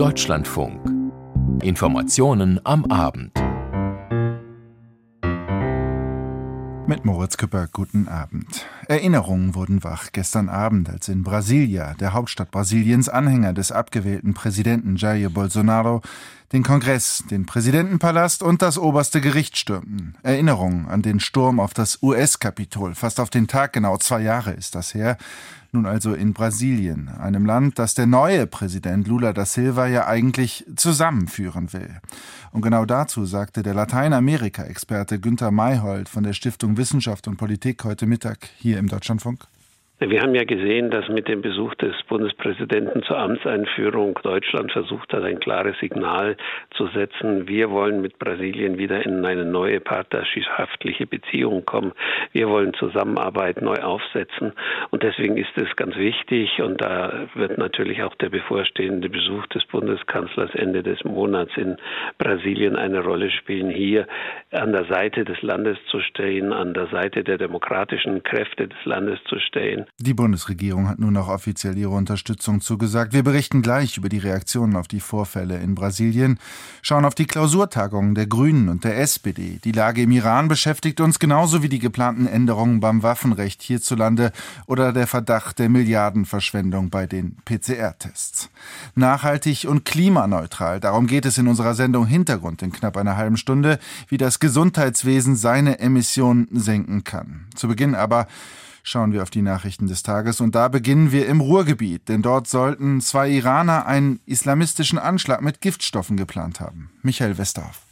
Deutschlandfunk. Informationen am Abend. Mit Moritz Küpper, guten Abend. Erinnerungen wurden wach gestern Abend, als in Brasilia, der Hauptstadt Brasiliens, Anhänger des abgewählten Präsidenten Jair Bolsonaro den Kongress, den Präsidentenpalast und das oberste Gericht stürmten. Erinnerungen an den Sturm auf das US-Kapitol. Fast auf den Tag genau zwei Jahre ist das her. Nun also in Brasilien, einem Land, das der neue Präsident Lula da Silva ja eigentlich zusammenführen will. Und genau dazu sagte der Lateinamerika-Experte Günther Mayhold von der Stiftung Wissenschaft und Politik heute Mittag hier im Deutschlandfunk. Wir haben ja gesehen, dass mit dem Besuch des Bundespräsidenten zur Amtseinführung Deutschland versucht hat, ein klares Signal zu setzen. Wir wollen mit Brasilien wieder in eine neue partnerschaftliche Beziehung kommen. Wir wollen Zusammenarbeit neu aufsetzen. Und deswegen ist es ganz wichtig, und da wird natürlich auch der bevorstehende Besuch des Bundeskanzlers Ende des Monats in Brasilien eine Rolle spielen, hier an der Seite des Landes zu stehen, an der Seite der demokratischen Kräfte des Landes zu stehen. Die Bundesregierung hat nun auch offiziell ihre Unterstützung zugesagt. Wir berichten gleich über die Reaktionen auf die Vorfälle in Brasilien, schauen auf die Klausurtagungen der Grünen und der SPD. Die Lage im Iran beschäftigt uns genauso wie die geplanten Änderungen beim Waffenrecht hierzulande oder der Verdacht der Milliardenverschwendung bei den PCR-Tests. Nachhaltig und klimaneutral, darum geht es in unserer Sendung Hintergrund in knapp einer halben Stunde, wie das Gesundheitswesen seine Emissionen senken kann. Zu Beginn aber schauen wir auf die Nachrichten des Tages und da beginnen wir im Ruhrgebiet, denn dort sollten zwei Iraner einen islamistischen Anschlag mit Giftstoffen geplant haben. Michael Westerhoff.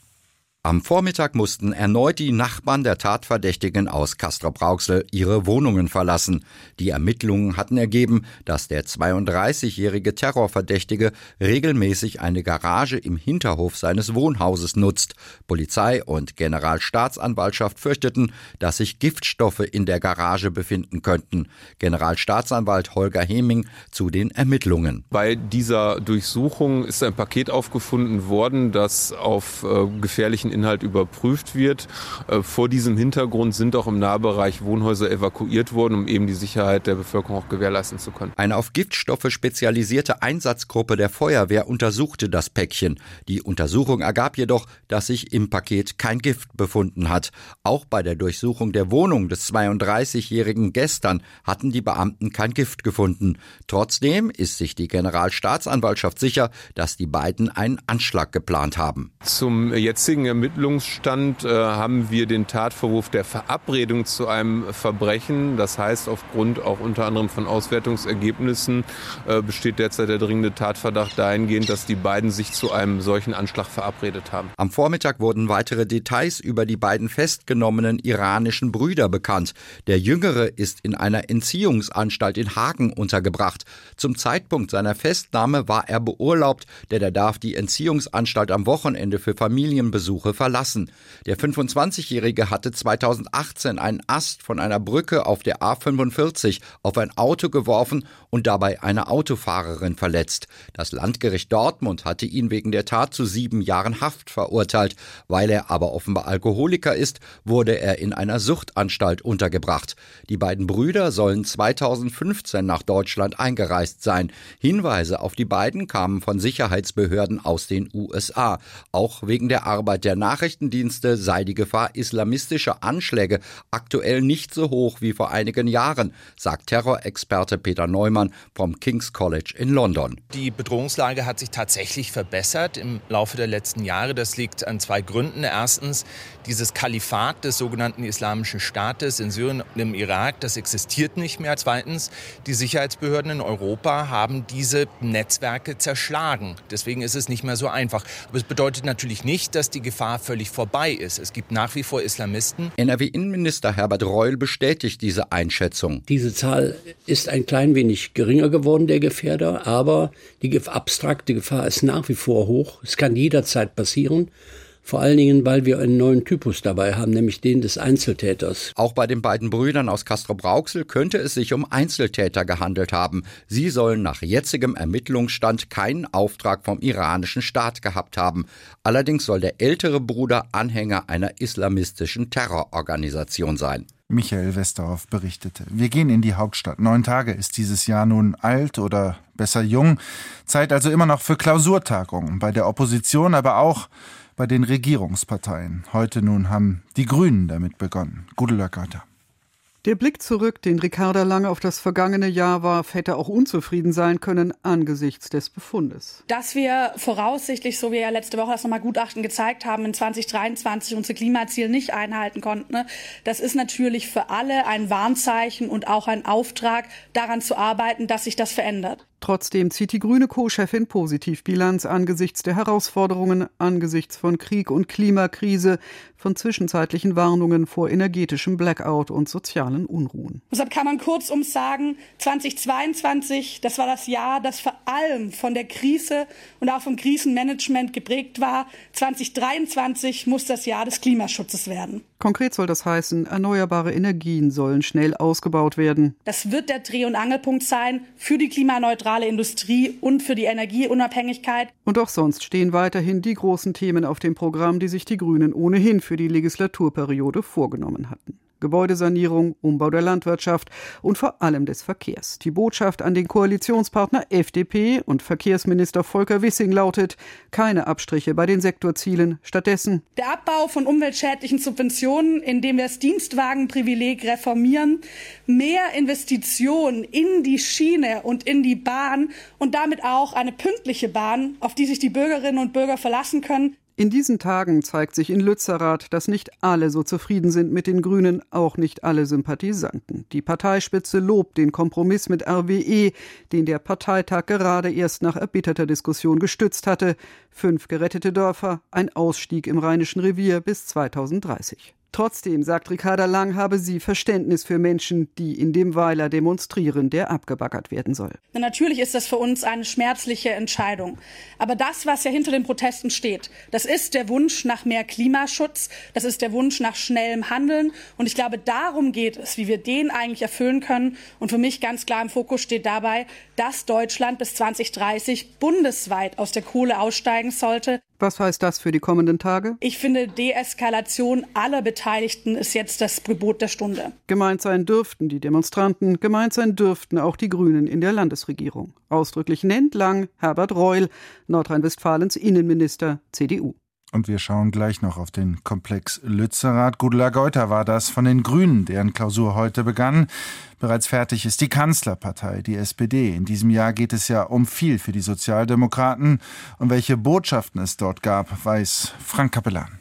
Am Vormittag mussten erneut die Nachbarn der Tatverdächtigen aus Castrop-Rauxel ihre Wohnungen verlassen. Die Ermittlungen hatten ergeben, dass der 32-jährige Terrorverdächtige regelmäßig eine Garage im Hinterhof seines Wohnhauses nutzt. Polizei und Generalstaatsanwaltschaft fürchteten, dass sich Giftstoffe in der Garage befinden könnten. Generalstaatsanwalt Holger Heming zu den Ermittlungen. Bei dieser Durchsuchung ist ein Paket aufgefunden worden, das auf äh, gefährlichen Inhalt überprüft wird. Äh, vor diesem Hintergrund sind auch im Nahbereich Wohnhäuser evakuiert worden, um eben die Sicherheit der Bevölkerung auch gewährleisten zu können. Eine auf Giftstoffe spezialisierte Einsatzgruppe der Feuerwehr untersuchte das Päckchen. Die Untersuchung ergab jedoch, dass sich im Paket kein Gift befunden hat. Auch bei der Durchsuchung der Wohnung des 32-jährigen gestern hatten die Beamten kein Gift gefunden. Trotzdem ist sich die Generalstaatsanwaltschaft sicher, dass die beiden einen Anschlag geplant haben. Zum jetzigen Ermittlungen Ermittlungsstand äh, haben wir den Tatvorwurf der Verabredung zu einem Verbrechen. Das heißt, aufgrund auch unter anderem von Auswertungsergebnissen äh, besteht derzeit der dringende Tatverdacht dahingehend, dass die beiden sich zu einem solchen Anschlag verabredet haben. Am Vormittag wurden weitere Details über die beiden festgenommenen iranischen Brüder bekannt. Der Jüngere ist in einer Entziehungsanstalt in Hagen untergebracht. Zum Zeitpunkt seiner Festnahme war er beurlaubt, denn er darf die Entziehungsanstalt am Wochenende für Familienbesuche verlassen. Der 25-Jährige hatte 2018 einen Ast von einer Brücke auf der A45 auf ein Auto geworfen und dabei eine Autofahrerin verletzt. Das Landgericht Dortmund hatte ihn wegen der Tat zu sieben Jahren Haft verurteilt. Weil er aber offenbar Alkoholiker ist, wurde er in einer Suchtanstalt untergebracht. Die beiden Brüder sollen 2015 nach Deutschland eingereist sein. Hinweise auf die beiden kamen von Sicherheitsbehörden aus den USA. Auch wegen der Arbeit der Nachrichtendienste sei die Gefahr islamistischer Anschläge aktuell nicht so hoch wie vor einigen Jahren, sagt Terrorexperte Peter Neumann vom King's College in London. Die Bedrohungslage hat sich tatsächlich verbessert im Laufe der letzten Jahre. Das liegt an zwei Gründen. Erstens, dieses Kalifat des sogenannten Islamischen Staates in Syrien und im Irak, das existiert nicht mehr. Zweitens, die Sicherheitsbehörden in Europa haben diese Netzwerke zerschlagen. Deswegen ist es nicht mehr so einfach. Aber es bedeutet natürlich nicht, dass die Gefahr völlig vorbei ist. Es gibt nach wie vor Islamisten. NRW-Innenminister Herbert Reul bestätigt diese Einschätzung. Diese Zahl ist ein klein wenig geringer geworden, der Gefährder, aber die abstrakte Gefahr ist nach wie vor hoch. Es kann jederzeit passieren. Vor allen Dingen, weil wir einen neuen Typus dabei haben, nämlich den des Einzeltäters. Auch bei den beiden Brüdern aus Castro-Brauxel könnte es sich um Einzeltäter gehandelt haben. Sie sollen nach jetzigem Ermittlungsstand keinen Auftrag vom iranischen Staat gehabt haben. Allerdings soll der ältere Bruder Anhänger einer islamistischen Terrororganisation sein. Michael Westerhoff berichtete. Wir gehen in die Hauptstadt. Neun Tage ist dieses Jahr nun alt oder besser jung. Zeit also immer noch für Klausurtagungen bei der Opposition, aber auch bei den Regierungsparteien. Heute nun haben die Grünen damit begonnen. Gute Löckerte. Der Blick zurück, den Ricarda lange auf das vergangene Jahr warf, hätte auch unzufrieden sein können angesichts des Befundes. Dass wir voraussichtlich, so wie ja letzte Woche das nochmal Gutachten gezeigt haben, in 2023 unsere Klimaziele nicht einhalten konnten, ne, das ist natürlich für alle ein Warnzeichen und auch ein Auftrag, daran zu arbeiten, dass sich das verändert. Trotzdem zieht die grüne Co-Chefin positiv Bilanz angesichts der Herausforderungen, angesichts von Krieg und Klimakrise, von zwischenzeitlichen Warnungen vor energetischem Blackout und sozialen Unruhen. Deshalb kann man kurzum sagen, 2022, das war das Jahr, das vor allem von der Krise und auch vom Krisenmanagement geprägt war. 2023 muss das Jahr des Klimaschutzes werden. Konkret soll das heißen, erneuerbare Energien sollen schnell ausgebaut werden. Das wird der Dreh- und Angelpunkt sein für die klimaneutrale Industrie und für die Energieunabhängigkeit. Und auch sonst stehen weiterhin die großen Themen auf dem Programm, die sich die Grünen ohnehin für die Legislaturperiode vorgenommen hatten. Gebäudesanierung, Umbau der Landwirtschaft und vor allem des Verkehrs. Die Botschaft an den Koalitionspartner FDP und Verkehrsminister Volker Wissing lautet, keine Abstriche bei den Sektorzielen, stattdessen der Abbau von umweltschädlichen Subventionen, indem wir das Dienstwagenprivileg reformieren, mehr Investitionen in die Schiene und in die Bahn und damit auch eine pünktliche Bahn, auf die sich die Bürgerinnen und Bürger verlassen können, in diesen Tagen zeigt sich in Lützerath, dass nicht alle so zufrieden sind mit den Grünen, auch nicht alle Sympathisanten. Die Parteispitze lobt den Kompromiss mit RWE, den der Parteitag gerade erst nach erbitterter Diskussion gestützt hatte. Fünf gerettete Dörfer, ein Ausstieg im Rheinischen Revier bis 2030. Trotzdem, sagt Ricarda Lang, habe sie Verständnis für Menschen, die in dem Weiler demonstrieren, der abgebaggert werden soll. Natürlich ist das für uns eine schmerzliche Entscheidung. Aber das, was ja hinter den Protesten steht, das ist der Wunsch nach mehr Klimaschutz, das ist der Wunsch nach schnellem Handeln. Und ich glaube, darum geht es, wie wir den eigentlich erfüllen können. Und für mich ganz klar im Fokus steht dabei, dass Deutschland bis 2030 bundesweit aus der Kohle aussteigen sollte. Was heißt das für die kommenden Tage? Ich finde, Deeskalation aller Beteiligten ist jetzt das Gebot der Stunde. Gemeint sein dürften die Demonstranten, gemeint sein dürften auch die Grünen in der Landesregierung. Ausdrücklich nennt Lang Herbert Reul, Nordrhein-Westfalens Innenminister CDU. Und wir schauen gleich noch auf den Komplex Lützerath. Gudula Geuter war das von den Grünen, deren Klausur heute begann. Bereits fertig ist die Kanzlerpartei, die SPD. In diesem Jahr geht es ja um viel für die Sozialdemokraten. Und welche Botschaften es dort gab, weiß Frank Kapellan.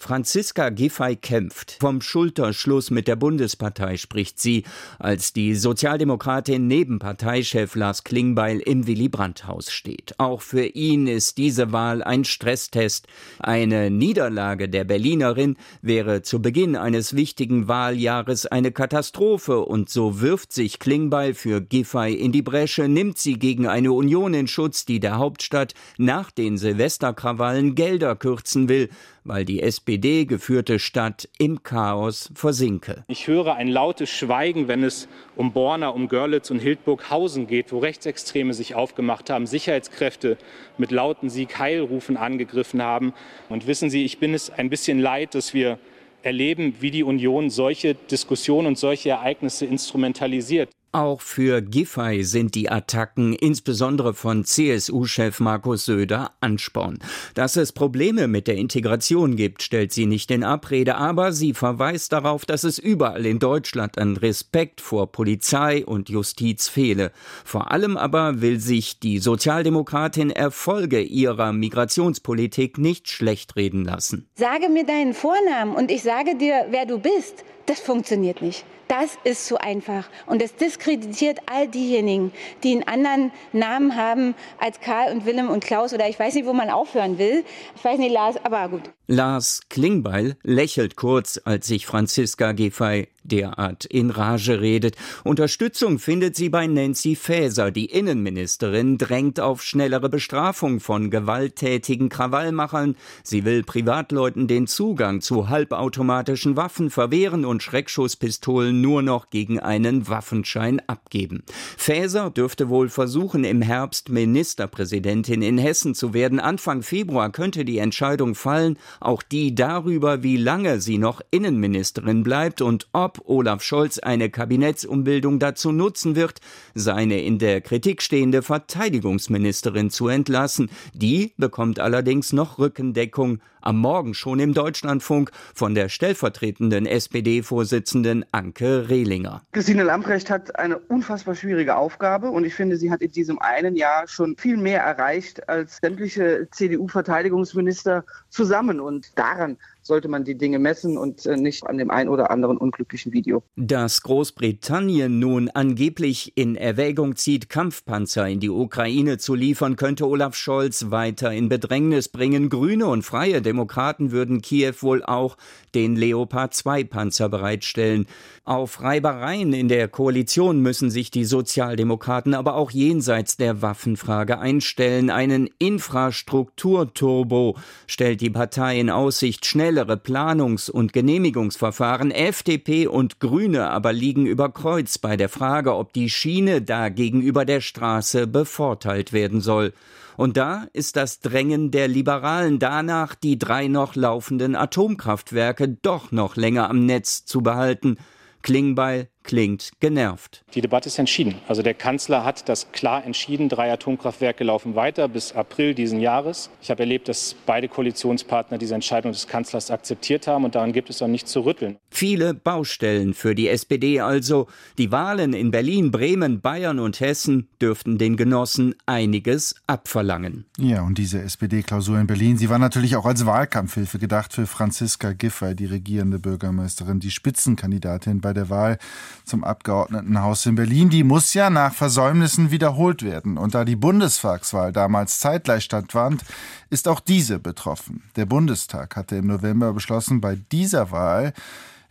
Franziska Giffey kämpft. Vom Schulterschluss mit der Bundespartei spricht sie, als die Sozialdemokratin neben Parteichef Lars Klingbeil im Willy Brandt-Haus steht. Auch für ihn ist diese Wahl ein Stresstest. Eine Niederlage der Berlinerin wäre zu Beginn eines wichtigen Wahljahres eine Katastrophe und so wirft sich Klingbeil für Giffey in die Bresche, nimmt sie gegen eine Union in Schutz, die der Hauptstadt nach den Silvesterkrawallen Gelder kürzen will weil die SPD geführte Stadt im Chaos versinke. Ich höre ein lautes Schweigen, wenn es um Borna, um Görlitz und Hildburghausen geht, wo Rechtsextreme sich aufgemacht haben, Sicherheitskräfte mit lauten Sieg Heilrufen angegriffen haben. Und wissen Sie, ich bin es ein bisschen leid, dass wir erleben, wie die Union solche Diskussionen und solche Ereignisse instrumentalisiert. Auch für Giffey sind die Attacken, insbesondere von CSU-Chef Markus Söder, Ansporn. Dass es Probleme mit der Integration gibt, stellt sie nicht in Abrede, aber sie verweist darauf, dass es überall in Deutschland an Respekt vor Polizei und Justiz fehle. Vor allem aber will sich die Sozialdemokratin Erfolge ihrer Migrationspolitik nicht schlecht reden lassen. Sage mir deinen Vornamen und ich sage dir, wer du bist. Das funktioniert nicht. Das ist zu einfach. Und es diskreditiert all diejenigen, die einen anderen Namen haben als Karl und Willem und Klaus oder ich weiß nicht, wo man aufhören will. Ich weiß nicht, Lars, aber gut. Lars Klingbeil lächelt kurz, als sich Franziska Giffey derart in Rage redet. Unterstützung findet sie bei Nancy Faeser. Die Innenministerin drängt auf schnellere Bestrafung von gewalttätigen Krawallmachern. Sie will Privatleuten den Zugang zu halbautomatischen Waffen verwehren und Schreckschusspistolen nur noch gegen einen Waffenschein abgeben. Faeser dürfte wohl versuchen, im Herbst Ministerpräsidentin in Hessen zu werden. Anfang Februar könnte die Entscheidung fallen, auch die darüber, wie lange sie noch Innenministerin bleibt und ob Olaf Scholz eine Kabinettsumbildung dazu nutzen wird, seine in der Kritik stehende Verteidigungsministerin zu entlassen. Die bekommt allerdings noch Rückendeckung am Morgen schon im Deutschlandfunk von der stellvertretenden SPD-Vorsitzenden Anke Rehlinger. Christine Lamprecht hat eine unfassbar schwierige Aufgabe und ich finde, sie hat in diesem einen Jahr schon viel mehr erreicht als sämtliche CDU-Verteidigungsminister zusammen und daran sollte man die Dinge messen und äh, nicht an dem ein oder anderen unglücklichen Video. Dass Großbritannien nun angeblich in Erwägung zieht, Kampfpanzer in die Ukraine zu liefern, könnte Olaf Scholz weiter in Bedrängnis bringen. Grüne und Freie Demokraten würden Kiew wohl auch den Leopard 2 Panzer bereitstellen. Auf Reibereien in der Koalition müssen sich die Sozialdemokraten aber auch jenseits der Waffenfrage einstellen. Einen Infrastrukturturbo stellt die Partei in Aussicht. Schnellere Planungs- und Genehmigungsverfahren. FDP und Grüne aber liegen über Kreuz bei der Frage, ob die Schiene da gegenüber der Straße bevorteilt werden soll. Und da ist das Drängen der Liberalen danach, die drei noch laufenden Atomkraftwerke doch noch länger am Netz zu behalten. Klingbeil klingt genervt. Die Debatte ist entschieden. Also der Kanzler hat das klar entschieden. Drei Atomkraftwerke laufen weiter bis April diesen Jahres. Ich habe erlebt, dass beide Koalitionspartner diese Entscheidung des Kanzlers akzeptiert haben und daran gibt es auch nichts zu rütteln. Viele Baustellen für die SPD also. Die Wahlen in Berlin, Bremen, Bayern und Hessen dürften den Genossen einiges abverlangen. Ja, und diese SPD-Klausur in Berlin, sie war natürlich auch als Wahlkampfhilfe gedacht für Franziska Giffey, die regierende Bürgermeisterin, die Spitzenkandidatin bei der Wahl zum Abgeordnetenhaus in Berlin. Die muss ja nach Versäumnissen wiederholt werden. Und da die Bundestagswahl damals zeitgleich stattfand, ist auch diese betroffen. Der Bundestag hatte im November beschlossen, bei dieser Wahl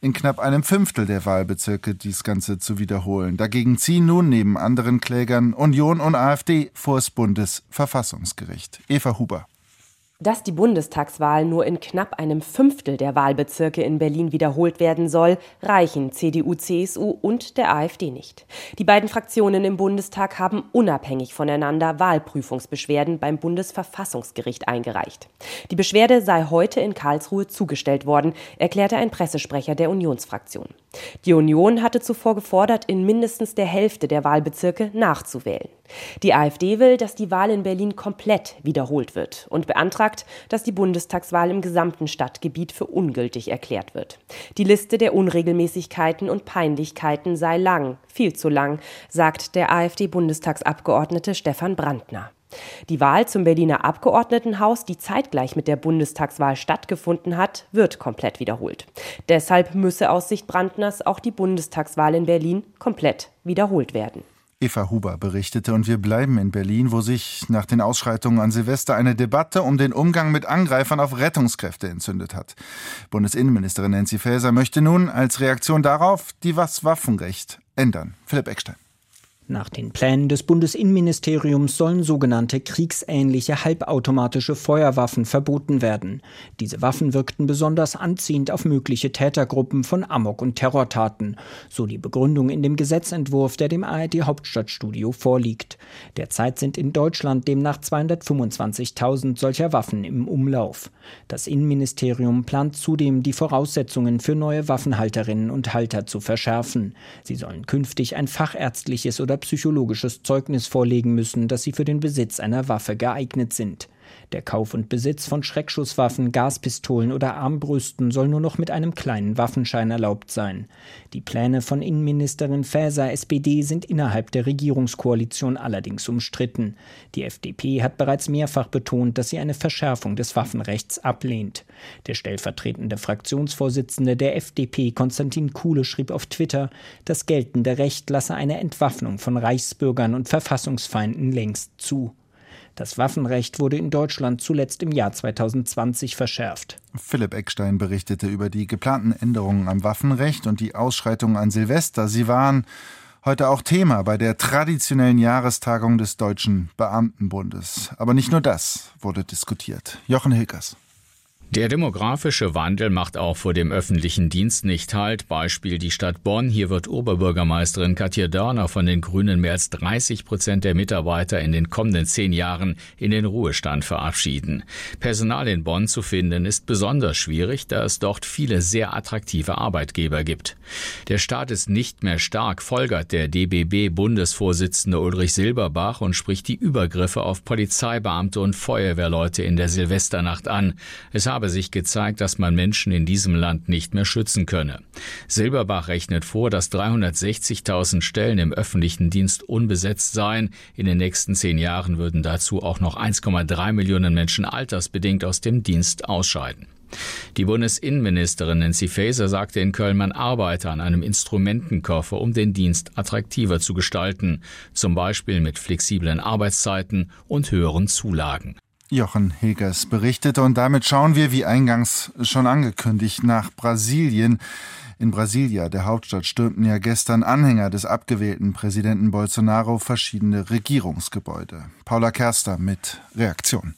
in knapp einem Fünftel der Wahlbezirke dies Ganze zu wiederholen. Dagegen ziehen nun neben anderen Klägern Union und AfD vor das Bundesverfassungsgericht. Eva Huber. Dass die Bundestagswahl nur in knapp einem Fünftel der Wahlbezirke in Berlin wiederholt werden soll, reichen CDU, CSU und der AfD nicht. Die beiden Fraktionen im Bundestag haben unabhängig voneinander Wahlprüfungsbeschwerden beim Bundesverfassungsgericht eingereicht. Die Beschwerde sei heute in Karlsruhe zugestellt worden, erklärte ein Pressesprecher der Unionsfraktion. Die Union hatte zuvor gefordert, in mindestens der Hälfte der Wahlbezirke nachzuwählen. Die AfD will, dass die Wahl in Berlin komplett wiederholt wird und beantragt, dass die Bundestagswahl im gesamten Stadtgebiet für ungültig erklärt wird. Die Liste der Unregelmäßigkeiten und Peinlichkeiten sei lang, viel zu lang, sagt der AfD-Bundestagsabgeordnete Stefan Brandner. Die Wahl zum Berliner Abgeordnetenhaus, die zeitgleich mit der Bundestagswahl stattgefunden hat, wird komplett wiederholt. Deshalb müsse aus Sicht Brandners auch die Bundestagswahl in Berlin komplett wiederholt werden. Eva Huber berichtete und wir bleiben in Berlin, wo sich nach den Ausschreitungen an Silvester eine Debatte um den Umgang mit Angreifern auf Rettungskräfte entzündet hat. Bundesinnenministerin Nancy Faeser möchte nun als Reaktion darauf die Waffenrecht ändern. Philipp Eckstein. Nach den Plänen des Bundesinnenministeriums sollen sogenannte kriegsähnliche halbautomatische Feuerwaffen verboten werden. Diese Waffen wirkten besonders anziehend auf mögliche Tätergruppen von Amok- und Terrortaten, so die Begründung in dem Gesetzentwurf, der dem ARD Hauptstadtstudio vorliegt. Derzeit sind in Deutschland demnach 225.000 solcher Waffen im Umlauf. Das Innenministerium plant zudem, die Voraussetzungen für neue Waffenhalterinnen und Halter zu verschärfen. Sie sollen künftig ein fachärztliches oder psychologisches Zeugnis vorlegen müssen, dass sie für den Besitz einer Waffe geeignet sind. Der Kauf und Besitz von Schreckschusswaffen, Gaspistolen oder Armbrüsten soll nur noch mit einem kleinen Waffenschein erlaubt sein. Die Pläne von Innenministerin Faeser SPD sind innerhalb der Regierungskoalition allerdings umstritten. Die FDP hat bereits mehrfach betont, dass sie eine Verschärfung des Waffenrechts ablehnt. Der stellvertretende Fraktionsvorsitzende der FDP, Konstantin Kuhle, schrieb auf Twitter, das geltende Recht lasse eine Entwaffnung von Reichsbürgern und Verfassungsfeinden längst zu. Das Waffenrecht wurde in Deutschland zuletzt im Jahr 2020 verschärft. Philipp Eckstein berichtete über die geplanten Änderungen am Waffenrecht und die Ausschreitungen an Silvester. Sie waren heute auch Thema bei der traditionellen Jahrestagung des Deutschen Beamtenbundes. Aber nicht nur das wurde diskutiert. Jochen Hilkers. Der demografische Wandel macht auch vor dem öffentlichen Dienst nicht Halt. Beispiel die Stadt Bonn. Hier wird Oberbürgermeisterin Katja Dörner von den Grünen mehr als 30 Prozent der Mitarbeiter in den kommenden zehn Jahren in den Ruhestand verabschieden. Personal in Bonn zu finden ist besonders schwierig, da es dort viele sehr attraktive Arbeitgeber gibt. Der Staat ist nicht mehr stark, folgert der DBB-Bundesvorsitzende Ulrich Silberbach und spricht die Übergriffe auf Polizeibeamte und Feuerwehrleute in der Silvesternacht an. Es habe sich gezeigt, dass man Menschen in diesem Land nicht mehr schützen könne. Silberbach rechnet vor, dass 360.000 Stellen im öffentlichen Dienst unbesetzt seien. In den nächsten zehn Jahren würden dazu auch noch 1,3 Millionen Menschen altersbedingt aus dem Dienst ausscheiden. Die Bundesinnenministerin Nancy Faeser sagte in Köln, man arbeite an einem Instrumentenkoffer, um den Dienst attraktiver zu gestalten, zum Beispiel mit flexiblen Arbeitszeiten und höheren Zulagen. Jochen Hilgers berichtete und damit schauen wir, wie eingangs schon angekündigt, nach Brasilien. In Brasilia, der Hauptstadt, stürmten ja gestern Anhänger des abgewählten Präsidenten Bolsonaro verschiedene Regierungsgebäude. Paula Kerster mit Reaktion.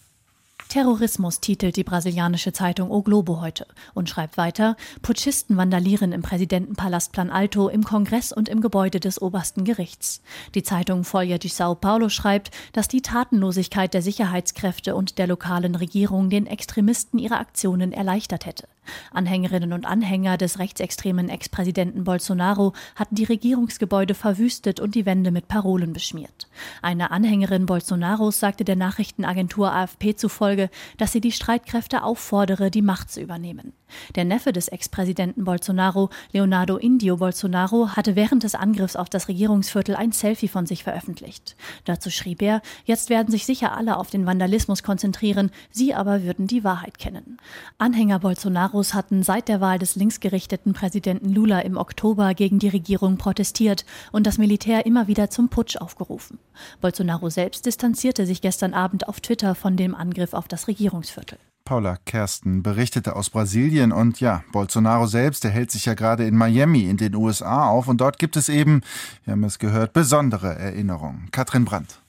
Terrorismus titelt die brasilianische Zeitung O Globo heute und schreibt weiter, Putschisten vandalieren im Präsidentenpalast Plan Alto, im Kongress und im Gebäude des obersten Gerichts. Die Zeitung Folha de Sao Paulo schreibt, dass die Tatenlosigkeit der Sicherheitskräfte und der lokalen Regierung den Extremisten ihre Aktionen erleichtert hätte. Anhängerinnen und Anhänger des rechtsextremen Ex-Präsidenten Bolsonaro hatten die Regierungsgebäude verwüstet und die Wände mit Parolen beschmiert. Eine Anhängerin Bolsonaros sagte der Nachrichtenagentur AFP zufolge, dass sie die Streitkräfte auffordere, die Macht zu übernehmen. Der Neffe des Ex-Präsidenten Bolsonaro, Leonardo Indio Bolsonaro, hatte während des Angriffs auf das Regierungsviertel ein Selfie von sich veröffentlicht. Dazu schrieb er, jetzt werden sich sicher alle auf den Vandalismus konzentrieren, sie aber würden die Wahrheit kennen. Anhänger Bolsonaros hatten seit der Wahl des linksgerichteten Präsidenten Lula im Oktober gegen die Regierung protestiert und das Militär immer wieder zum Putsch aufgerufen. Bolsonaro selbst distanzierte sich gestern Abend auf Twitter von dem Angriff auf das Regierungsviertel. Paula Kersten berichtete aus Brasilien und ja, Bolsonaro selbst, der hält sich ja gerade in Miami in den USA auf und dort gibt es eben, wir haben es gehört, besondere Erinnerungen. Katrin Brandt.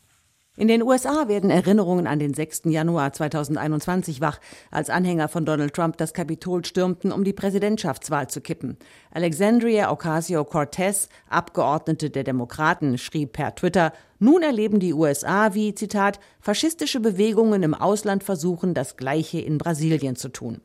In den USA werden Erinnerungen an den 6. Januar 2021 wach, als Anhänger von Donald Trump das Kapitol stürmten, um die Präsidentschaftswahl zu kippen. Alexandria Ocasio-Cortez, Abgeordnete der Demokraten, schrieb per Twitter, nun erleben die USA, wie, Zitat, faschistische Bewegungen im Ausland versuchen, das Gleiche in Brasilien zu tun.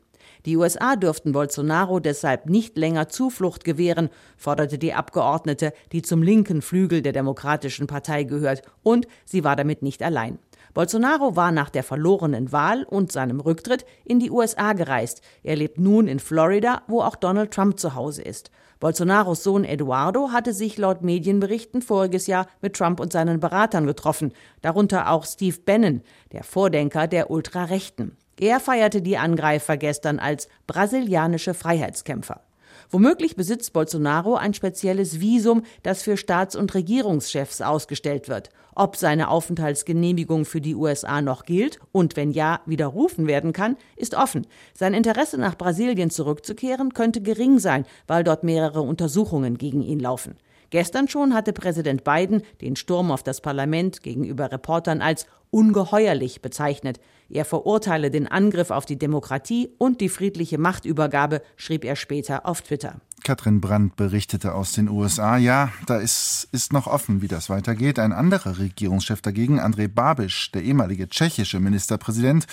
Die USA dürften Bolsonaro deshalb nicht länger Zuflucht gewähren, forderte die Abgeordnete, die zum linken Flügel der Demokratischen Partei gehört, und sie war damit nicht allein. Bolsonaro war nach der verlorenen Wahl und seinem Rücktritt in die USA gereist. Er lebt nun in Florida, wo auch Donald Trump zu Hause ist. Bolsonaros Sohn Eduardo hatte sich laut Medienberichten voriges Jahr mit Trump und seinen Beratern getroffen, darunter auch Steve Bannon, der Vordenker der Ultrarechten. Er feierte die Angreifer gestern als brasilianische Freiheitskämpfer. Womöglich besitzt Bolsonaro ein spezielles Visum, das für Staats- und Regierungschefs ausgestellt wird. Ob seine Aufenthaltsgenehmigung für die USA noch gilt und wenn ja, widerrufen werden kann, ist offen. Sein Interesse nach Brasilien zurückzukehren könnte gering sein, weil dort mehrere Untersuchungen gegen ihn laufen. Gestern schon hatte Präsident Biden den Sturm auf das Parlament gegenüber Reportern als ungeheuerlich bezeichnet. Er verurteile den Angriff auf die Demokratie und die friedliche Machtübergabe, schrieb er später auf Twitter. Katrin Brandt berichtete aus den USA. Ja, da ist, ist noch offen, wie das weitergeht. Ein anderer Regierungschef dagegen, Andrej Babiš, der ehemalige tschechische Ministerpräsident,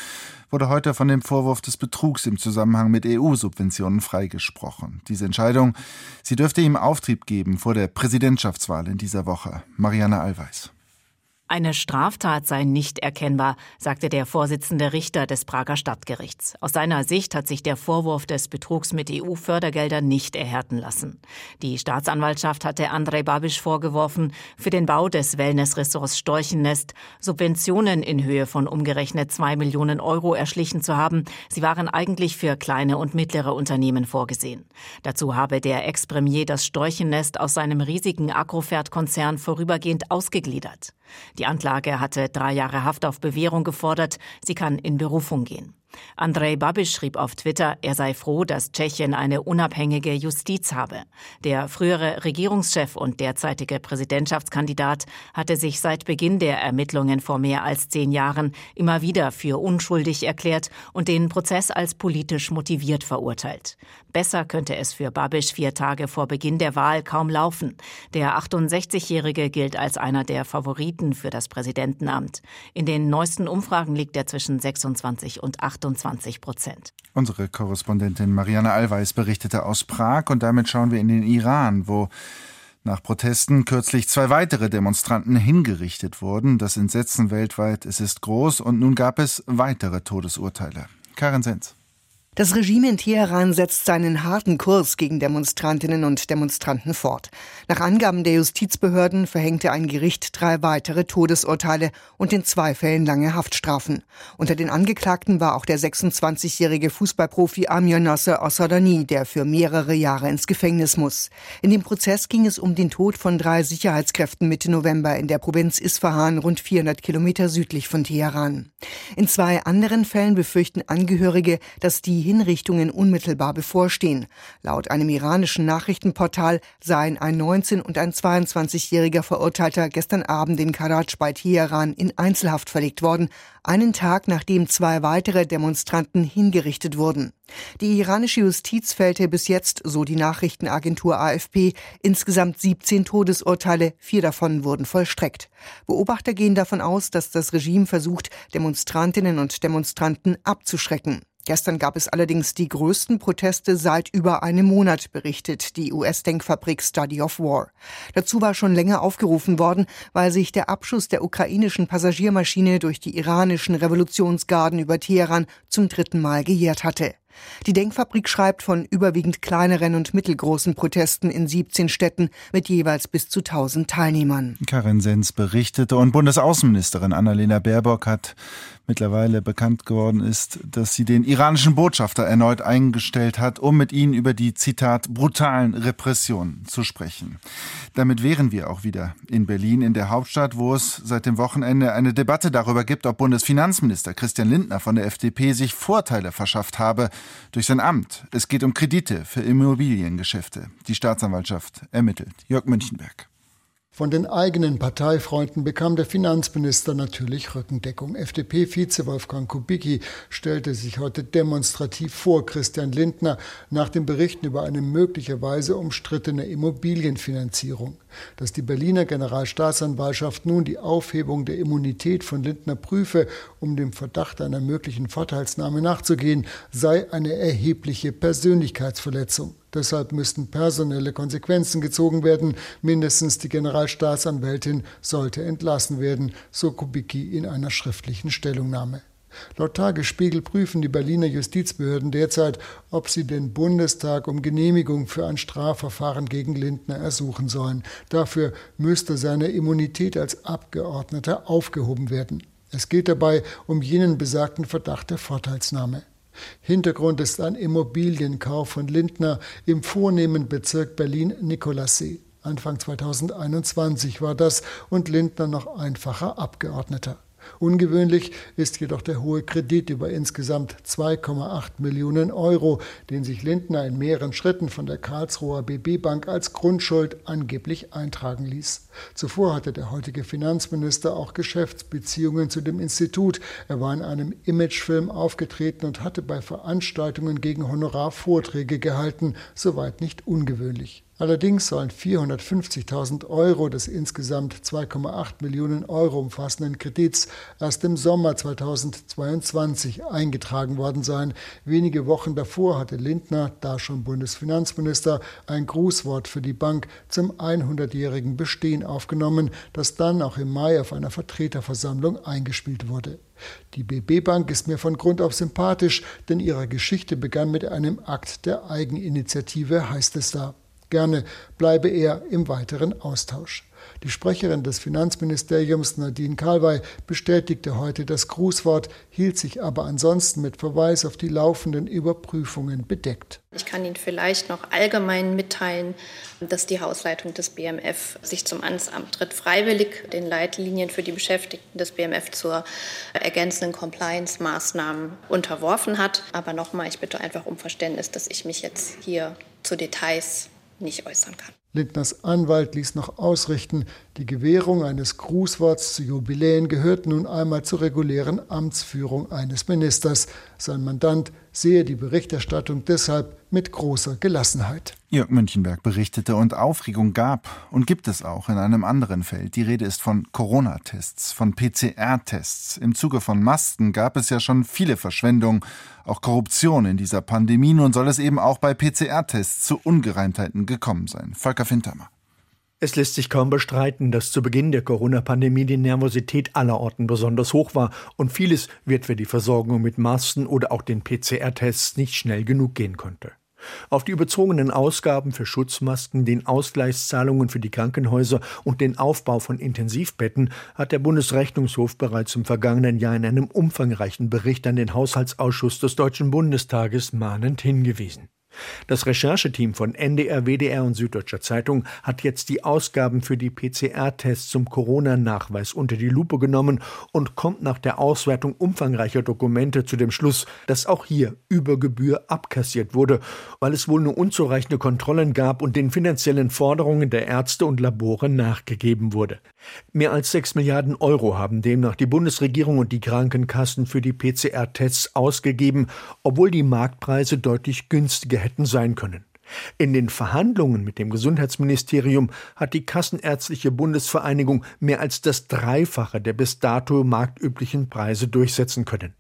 wurde heute von dem Vorwurf des Betrugs im Zusammenhang mit EU-Subventionen freigesprochen. Diese Entscheidung, sie dürfte ihm Auftrieb geben vor der Präsidentschaftswahl in dieser Woche. Marianne Allweis. Eine Straftat sei nicht erkennbar, sagte der Vorsitzende Richter des Prager Stadtgerichts. Aus seiner Sicht hat sich der Vorwurf des Betrugs mit EU-Fördergeldern nicht erhärten lassen. Die Staatsanwaltschaft hatte Andrei Babisch vorgeworfen, für den Bau des Wellnessressorts Storchennest Subventionen in Höhe von umgerechnet zwei Millionen Euro erschlichen zu haben. Sie waren eigentlich für kleine und mittlere Unternehmen vorgesehen. Dazu habe der Ex-Premier das Storchennest aus seinem riesigen Agrofert-Konzern vorübergehend ausgegliedert. Die Anklage hatte drei Jahre Haft auf Bewährung gefordert. Sie kann in Berufung gehen. Andrej Babiš schrieb auf Twitter, er sei froh, dass Tschechien eine unabhängige Justiz habe. Der frühere Regierungschef und derzeitige Präsidentschaftskandidat hatte sich seit Beginn der Ermittlungen vor mehr als zehn Jahren immer wieder für unschuldig erklärt und den Prozess als politisch motiviert verurteilt. Besser könnte es für Babiš vier Tage vor Beginn der Wahl kaum laufen. Der 68-Jährige gilt als einer der Favoriten für das Präsidentenamt. In den neuesten Umfragen liegt er zwischen 26 und 28. 28 Prozent. Unsere Korrespondentin Marianne Allweis berichtete aus Prag und damit schauen wir in den Iran, wo nach Protesten kürzlich zwei weitere Demonstranten hingerichtet wurden. Das Entsetzen weltweit es ist groß und nun gab es weitere Todesurteile. Karin Senz. Das Regime in Teheran setzt seinen harten Kurs gegen Demonstrantinnen und Demonstranten fort. Nach Angaben der Justizbehörden verhängte ein Gericht drei weitere Todesurteile und in zwei Fällen lange Haftstrafen. Unter den Angeklagten war auch der 26-jährige Fußballprofi Amir Nasser Ossadani, der für mehrere Jahre ins Gefängnis muss. In dem Prozess ging es um den Tod von drei Sicherheitskräften Mitte November in der Provinz Isfahan, rund 400 Kilometer südlich von Teheran. In zwei anderen Fällen befürchten Angehörige, dass die Hinrichtungen unmittelbar bevorstehen. Laut einem iranischen Nachrichtenportal seien ein 19- und ein 22-jähriger Verurteilter gestern Abend in Karaj bei Teheran in Einzelhaft verlegt worden, einen Tag nachdem zwei weitere Demonstranten hingerichtet wurden. Die iranische Justiz fällte bis jetzt, so die Nachrichtenagentur AFP, insgesamt 17 Todesurteile, vier davon wurden vollstreckt. Beobachter gehen davon aus, dass das Regime versucht, Demonstrantinnen und Demonstranten abzuschrecken. Gestern gab es allerdings die größten Proteste seit über einem Monat, berichtet die US-Denkfabrik Study of War. Dazu war schon länger aufgerufen worden, weil sich der Abschuss der ukrainischen Passagiermaschine durch die iranischen Revolutionsgarden über Teheran zum dritten Mal gejährt hatte. Die Denkfabrik schreibt von überwiegend kleineren und mittelgroßen Protesten in 17 Städten mit jeweils bis zu 1000 Teilnehmern. Karin Sens berichtete und Bundesaußenministerin Annalena Baerbock hat mittlerweile bekannt geworden ist, dass sie den iranischen Botschafter erneut eingestellt hat, um mit ihnen über die, Zitat, brutalen Repressionen zu sprechen. Damit wären wir auch wieder in Berlin, in der Hauptstadt, wo es seit dem Wochenende eine Debatte darüber gibt, ob Bundesfinanzminister Christian Lindner von der FDP sich Vorteile verschafft habe durch sein Amt. Es geht um Kredite für Immobiliengeschäfte. Die Staatsanwaltschaft ermittelt. Jörg Münchenberg. Von den eigenen Parteifreunden bekam der Finanzminister natürlich Rückendeckung. FDP-Vize Wolfgang Kubicki stellte sich heute demonstrativ vor Christian Lindner nach den Berichten über eine möglicherweise umstrittene Immobilienfinanzierung. Dass die Berliner Generalstaatsanwaltschaft nun die Aufhebung der Immunität von Lindner prüfe, um dem Verdacht einer möglichen Vorteilsnahme nachzugehen, sei eine erhebliche Persönlichkeitsverletzung. Deshalb müssten personelle Konsequenzen gezogen werden. Mindestens die Generalstaatsanwältin sollte entlassen werden, so Kubicki in einer schriftlichen Stellungnahme. Laut Tagesspiegel prüfen die Berliner Justizbehörden derzeit, ob sie den Bundestag um Genehmigung für ein Strafverfahren gegen Lindner ersuchen sollen. Dafür müsste seine Immunität als Abgeordneter aufgehoben werden. Es geht dabei um jenen besagten Verdacht der Vorteilsnahme. Hintergrund ist ein Immobilienkauf von Lindner im vornehmen Bezirk Berlin-Nikolassee. Anfang 2021 war das und Lindner noch einfacher Abgeordneter. Ungewöhnlich ist jedoch der hohe Kredit über insgesamt 2,8 Millionen Euro, den sich Lindner in mehreren Schritten von der Karlsruher BB Bank als Grundschuld angeblich eintragen ließ. Zuvor hatte der heutige Finanzminister auch Geschäftsbeziehungen zu dem Institut. Er war in einem Imagefilm aufgetreten und hatte bei Veranstaltungen gegen Honorar Vorträge gehalten, soweit nicht ungewöhnlich. Allerdings sollen 450.000 Euro des insgesamt 2,8 Millionen Euro umfassenden Kredits erst im Sommer 2022 eingetragen worden sein. Wenige Wochen davor hatte Lindner, da schon Bundesfinanzminister, ein Grußwort für die Bank zum 100-jährigen Bestehen aufgenommen, das dann auch im Mai auf einer Vertreterversammlung eingespielt wurde. Die BB Bank ist mir von Grund auf sympathisch, denn ihre Geschichte begann mit einem Akt der Eigeninitiative, heißt es da. Gerne bleibe er im weiteren Austausch. Die Sprecherin des Finanzministeriums Nadine Kalwey bestätigte heute das Grußwort, hielt sich aber ansonsten mit Verweis auf die laufenden Überprüfungen bedeckt. Ich kann Ihnen vielleicht noch allgemein mitteilen, dass die Hausleitung des BMF sich zum Amtsantritt freiwillig den Leitlinien für die Beschäftigten des BMF zur ergänzenden Compliance-Maßnahmen unterworfen hat. Aber nochmal, ich bitte einfach um Verständnis, dass ich mich jetzt hier zu Details nicht äußern kann. Lindners Anwalt ließ noch ausrichten, die Gewährung eines Grußworts zu Jubiläen gehört nun einmal zur regulären Amtsführung eines Ministers. Sein Mandant sehe die Berichterstattung deshalb mit großer Gelassenheit. Jörg Münchenberg berichtete und Aufregung gab und gibt es auch in einem anderen Feld. Die Rede ist von Corona-Tests, von PCR-Tests. Im Zuge von Masken gab es ja schon viele Verschwendungen, auch Korruption in dieser Pandemie. Nun soll es eben auch bei PCR-Tests zu Ungereimtheiten gekommen sein. Volker Fintermer. Es lässt sich kaum bestreiten, dass zu Beginn der Corona-Pandemie die Nervosität allerorten besonders hoch war und vieles wird für die Versorgung mit Masken oder auch den PCR-Tests nicht schnell genug gehen konnte. Auf die überzogenen Ausgaben für Schutzmasken, den Ausgleichszahlungen für die Krankenhäuser und den Aufbau von Intensivbetten hat der Bundesrechnungshof bereits im vergangenen Jahr in einem umfangreichen Bericht an den Haushaltsausschuss des Deutschen Bundestages mahnend hingewiesen. Das Rechercheteam von NDR, WDR und Süddeutscher Zeitung hat jetzt die Ausgaben für die PCR-Tests zum Corona-Nachweis unter die Lupe genommen und kommt nach der Auswertung umfangreicher Dokumente zu dem Schluss, dass auch hier über Gebühr abkassiert wurde, weil es wohl nur unzureichende Kontrollen gab und den finanziellen Forderungen der Ärzte und Labore nachgegeben wurde. Mehr als sechs Milliarden Euro haben demnach die Bundesregierung und die Krankenkassen für die PCR-Tests ausgegeben, obwohl die Marktpreise deutlich günstiger hätten sein können. In den Verhandlungen mit dem Gesundheitsministerium hat die Kassenärztliche Bundesvereinigung mehr als das Dreifache der bis dato marktüblichen Preise durchsetzen können.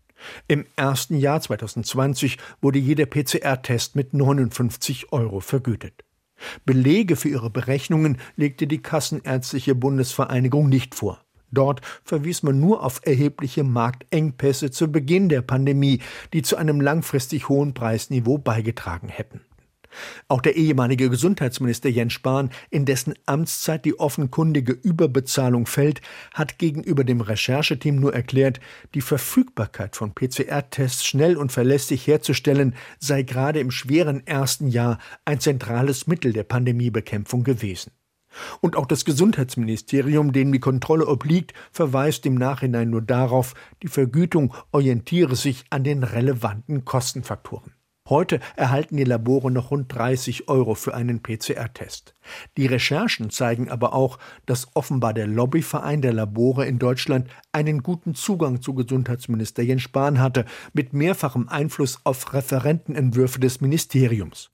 Im ersten Jahr 2020 wurde jeder PCR-Test mit 59 Euro vergütet. Belege für ihre Berechnungen legte die Kassenärztliche Bundesvereinigung nicht vor. Dort verwies man nur auf erhebliche Marktengpässe zu Beginn der Pandemie, die zu einem langfristig hohen Preisniveau beigetragen hätten. Auch der ehemalige Gesundheitsminister Jens Spahn, in dessen Amtszeit die offenkundige Überbezahlung fällt, hat gegenüber dem Rechercheteam nur erklärt, die Verfügbarkeit von PCR-Tests schnell und verlässlich herzustellen, sei gerade im schweren ersten Jahr ein zentrales Mittel der Pandemiebekämpfung gewesen. Und auch das Gesundheitsministerium, dem die Kontrolle obliegt, verweist im Nachhinein nur darauf, die Vergütung orientiere sich an den relevanten Kostenfaktoren. Heute erhalten die Labore noch rund 30 Euro für einen PCR-Test. Die Recherchen zeigen aber auch, dass offenbar der Lobbyverein der Labore in Deutschland einen guten Zugang zu Gesundheitsminister Jens Spahn hatte, mit mehrfachem Einfluss auf Referentenentwürfe des Ministeriums.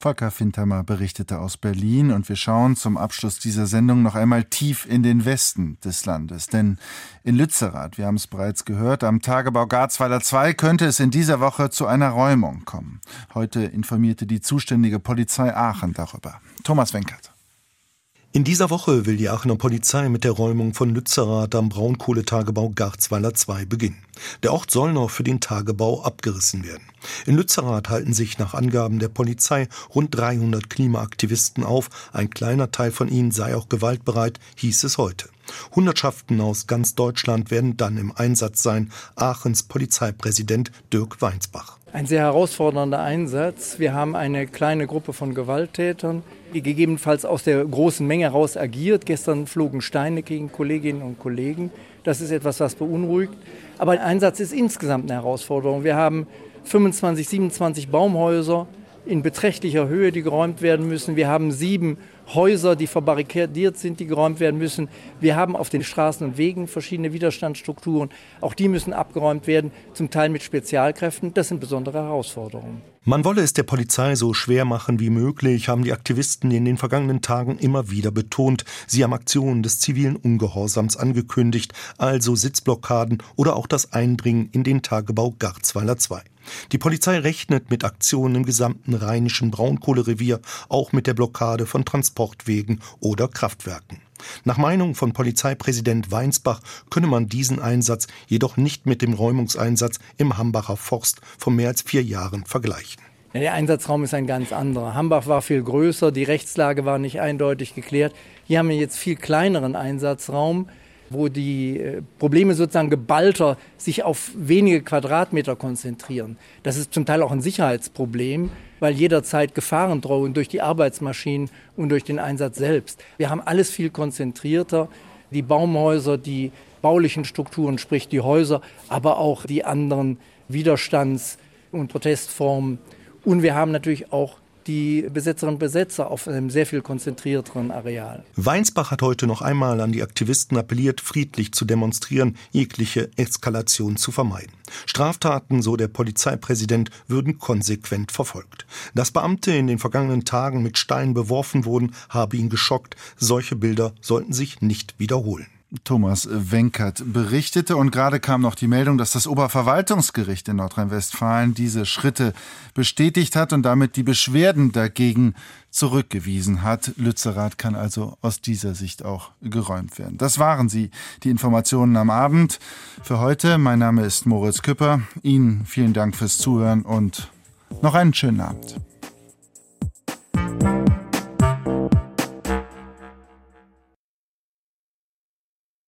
Volker Fintermer berichtete aus Berlin und wir schauen zum Abschluss dieser Sendung noch einmal tief in den Westen des Landes. Denn in Lützerath, wir haben es bereits gehört, am Tagebau Garzweiler 2 könnte es in dieser Woche zu einer Räumung kommen. Heute informierte die zuständige Polizei Aachen darüber. Thomas Wenkert. In dieser Woche will die Aachener Polizei mit der Räumung von Lützerath am Braunkohletagebau Garzweiler 2 beginnen. Der Ort soll noch für den Tagebau abgerissen werden. In Lützerath halten sich nach Angaben der Polizei rund 300 Klimaaktivisten auf. Ein kleiner Teil von ihnen sei auch gewaltbereit, hieß es heute. Hundertschaften aus ganz Deutschland werden dann im Einsatz sein. Aachens Polizeipräsident Dirk Weinsbach. Ein sehr herausfordernder Einsatz. Wir haben eine kleine Gruppe von Gewalttätern, die gegebenenfalls aus der großen Menge heraus agiert. Gestern flogen Steine gegen Kolleginnen und Kollegen. Das ist etwas, was beunruhigt. Aber der Einsatz ist insgesamt eine Herausforderung. Wir haben 25, 27 Baumhäuser in beträchtlicher Höhe, die geräumt werden müssen. Wir haben sieben Häuser, die verbarrikadiert sind, die geräumt werden müssen. Wir haben auf den Straßen und Wegen verschiedene Widerstandsstrukturen. Auch die müssen abgeräumt werden, zum Teil mit Spezialkräften. Das sind besondere Herausforderungen. Man wolle es der Polizei so schwer machen wie möglich, haben die Aktivisten in den vergangenen Tagen immer wieder betont. Sie haben Aktionen des zivilen Ungehorsams angekündigt, also Sitzblockaden oder auch das Eindringen in den Tagebau Garzweiler 2. Die Polizei rechnet mit Aktionen im gesamten rheinischen Braunkohlerevier, auch mit der Blockade von Transportwegen oder Kraftwerken. Nach Meinung von Polizeipräsident Weinsbach könne man diesen Einsatz jedoch nicht mit dem Räumungseinsatz im Hambacher Forst von mehr als vier Jahren vergleichen. der Einsatzraum ist ein ganz anderer. Hambach war viel größer, die Rechtslage war nicht eindeutig geklärt. Hier haben wir jetzt viel kleineren Einsatzraum wo die äh, Probleme sozusagen geballter sich auf wenige Quadratmeter konzentrieren. Das ist zum Teil auch ein Sicherheitsproblem, weil jederzeit Gefahren drohen durch die Arbeitsmaschinen und durch den Einsatz selbst. Wir haben alles viel konzentrierter. Die Baumhäuser, die baulichen Strukturen, sprich die Häuser, aber auch die anderen Widerstands- und Protestformen. Und wir haben natürlich auch die Besetzerinnen und Besetzer auf einem sehr viel konzentrierteren Areal. Weinsbach hat heute noch einmal an die Aktivisten appelliert, friedlich zu demonstrieren, jegliche Eskalation zu vermeiden. Straftaten, so der Polizeipräsident, würden konsequent verfolgt. Dass Beamte in den vergangenen Tagen mit Steinen beworfen wurden, habe ihn geschockt. Solche Bilder sollten sich nicht wiederholen. Thomas Wenkert berichtete und gerade kam noch die Meldung, dass das Oberverwaltungsgericht in Nordrhein-Westfalen diese Schritte bestätigt hat und damit die Beschwerden dagegen zurückgewiesen hat. Lützerath kann also aus dieser Sicht auch geräumt werden. Das waren sie, die Informationen am Abend. Für heute, mein Name ist Moritz Küpper. Ihnen vielen Dank fürs Zuhören und noch einen schönen Abend.